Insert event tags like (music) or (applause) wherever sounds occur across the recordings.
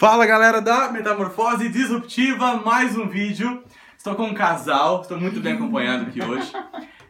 Fala galera da Metamorfose Disruptiva, mais um vídeo. Estou com um casal, estou muito bem acompanhado aqui hoje.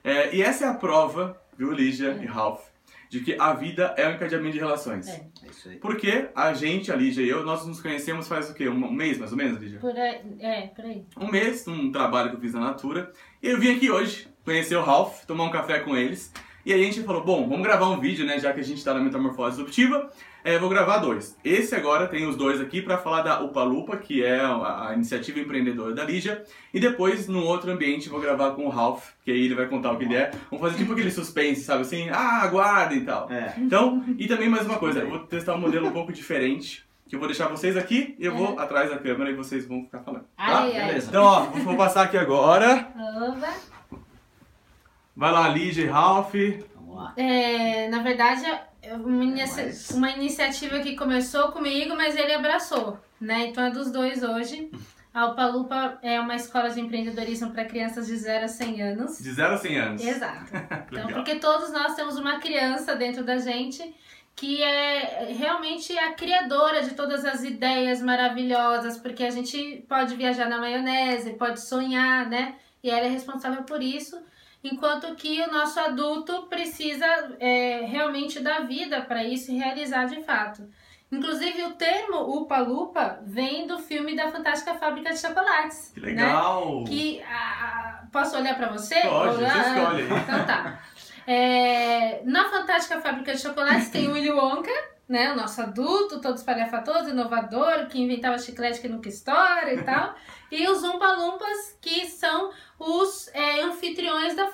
É, e essa é a prova, viu, Lígia e Ralph, de que a vida é um encadeamento de relações. É. É isso aí. Porque a gente, a Lígia e eu, nós nos conhecemos faz o quê? Um mês mais ou menos, Lígia? Por aí, é, por aí. Um mês, um trabalho que eu fiz na Natura. E eu vim aqui hoje conhecer o Ralph, tomar um café com eles. E aí a gente falou, bom, vamos gravar um vídeo, né, já que a gente tá na Metamorfose Disruptiva. É, vou gravar dois. Esse agora tem os dois aqui para falar da Upa Lupa, que é a, a iniciativa empreendedora da Lígia. E depois, num outro ambiente, vou gravar com o Ralph, que aí ele vai contar o que ele é. Vamos fazer tipo aquele suspense, sabe assim? Ah, aguardem e tal. É. Então, e também mais uma coisa, eu vou testar um modelo um pouco diferente, que eu vou deixar vocês aqui e eu vou atrás da câmera e vocês vão ficar falando. Tá? Ai, ai. beleza. Então, ó, vou passar aqui agora. Oba. Vai lá, Lígia e Ralph. Vamos lá. É, na verdade, é uma, inicia- Mas- uma iniciativa que começou comigo, mas ele abraçou, né? Então é dos dois hoje. (laughs) A Upalupa é uma escola de empreendedorismo para crianças de 0 a 100 anos. De 0 a 100 anos. Exato. (laughs) Então, porque todos nós temos uma criança dentro da gente que é realmente a criadora de todas as ideias maravilhosas, porque a gente pode viajar na maionese, pode sonhar, né? E ela é responsável por isso, enquanto que o nosso adulto precisa é, realmente dar vida para isso realizar de fato. Inclusive, o termo Upa Lupa vem do filme da Fantástica Fábrica de Chocolates. Que né? legal. Que a- a- posso olhar pra você? Pode, você Olhar? escolhe. Então tá. É, na Fantástica Fábrica de Chocolates tem o Willy Wonka, né? O nosso adulto, todo espalhafatoso, inovador, que inventava chiclete que nunca estoura e tal. (laughs) E os Umpa Lumpas, que são os é, anfitriões da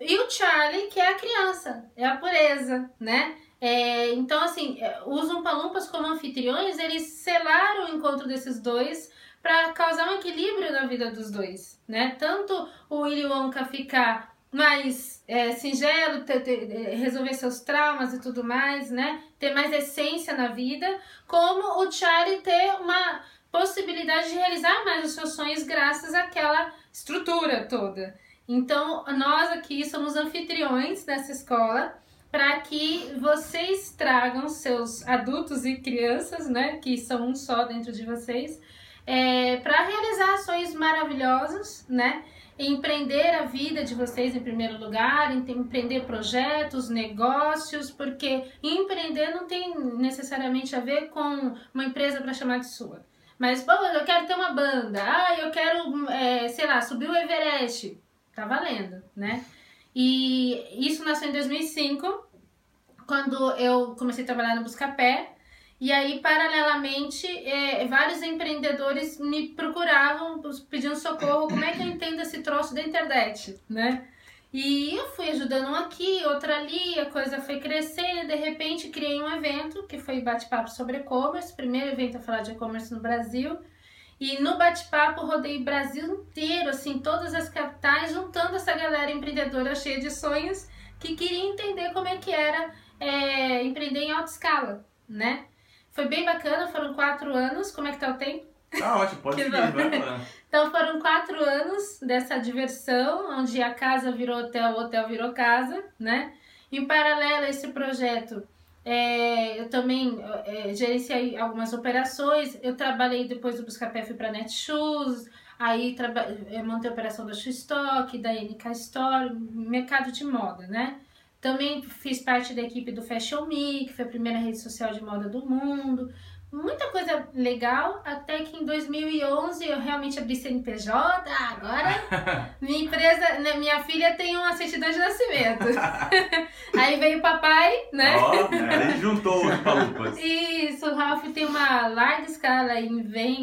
E o Charlie, que é a criança, é a pureza, né? É, então, assim, é, os Umpa Lumpas como anfitriões, eles selaram o encontro desses dois para causar um equilíbrio na vida dos dois, né? Tanto o Willy Wonka ficar mais é, singelo, ter- ter- é, resolver seus traumas e tudo mais, né? Ter mais essência na vida, como o Charlie ter uma possibilidade de realizar mais os seus sonhos graças àquela estrutura toda. Então, nós aqui somos anfitriões dessa escola para que vocês tragam seus adultos e crianças, né, que são um só dentro de vocês, para realizar sonhos maravilhosos, né? Empreender a vida de vocês em primeiro lugar, em- empreender projetos, negócios, porque empreender não tem necessariamente a ver com uma empresa para chamar de sua. Mas, pô, eu quero ter uma banda, ah, eu quero, é, sei lá, subir o Everest. Tá valendo, né? E isso nasceu em 2005, quando eu comecei a trabalhar no Buscapé. E aí, paralelamente, é, vários empreendedores me procuravam pedindo socorro. Como é que eu entendo esse troço da internet, né? E eu fui ajudando um aqui, outro ali, a coisa foi crescendo. De repente, criei um evento que foi bate-papo sobre e-commerce. Primeiro evento a falar de e-commerce no Brasil. E no bate-papo rodei o Brasil inteiro, assim, todas as capitais, juntando essa galera empreendedora cheia de sonhos que queria entender como é que era é, empreender em alta escala, né? Foi bem bacana, foram quatro anos. Como é que tá o tempo? Tá ótimo, pode (laughs) seguir, vai lá. Então foram quatro anos dessa diversão, onde a casa virou hotel, o hotel virou casa, né? Em paralelo a esse projeto, é, eu também é, gerenciei algumas operações. Eu trabalhei depois do Buscapé, fui para Netshoes, aí eu montei a operação da Shoe Stock, da NK Store, mercado de moda, né? Também fiz parte da equipe do Fashion Me, que foi a primeira rede social de moda do mundo. Muita coisa legal, até que em 2011 eu realmente abri CNPJ. Agora (laughs) minha empresa, né, minha filha tem uma certidão de nascimento. (laughs) Aí veio o papai, né? Ó, né, ele juntou os palupas. Isso, o Ralph tem uma larga escala em venda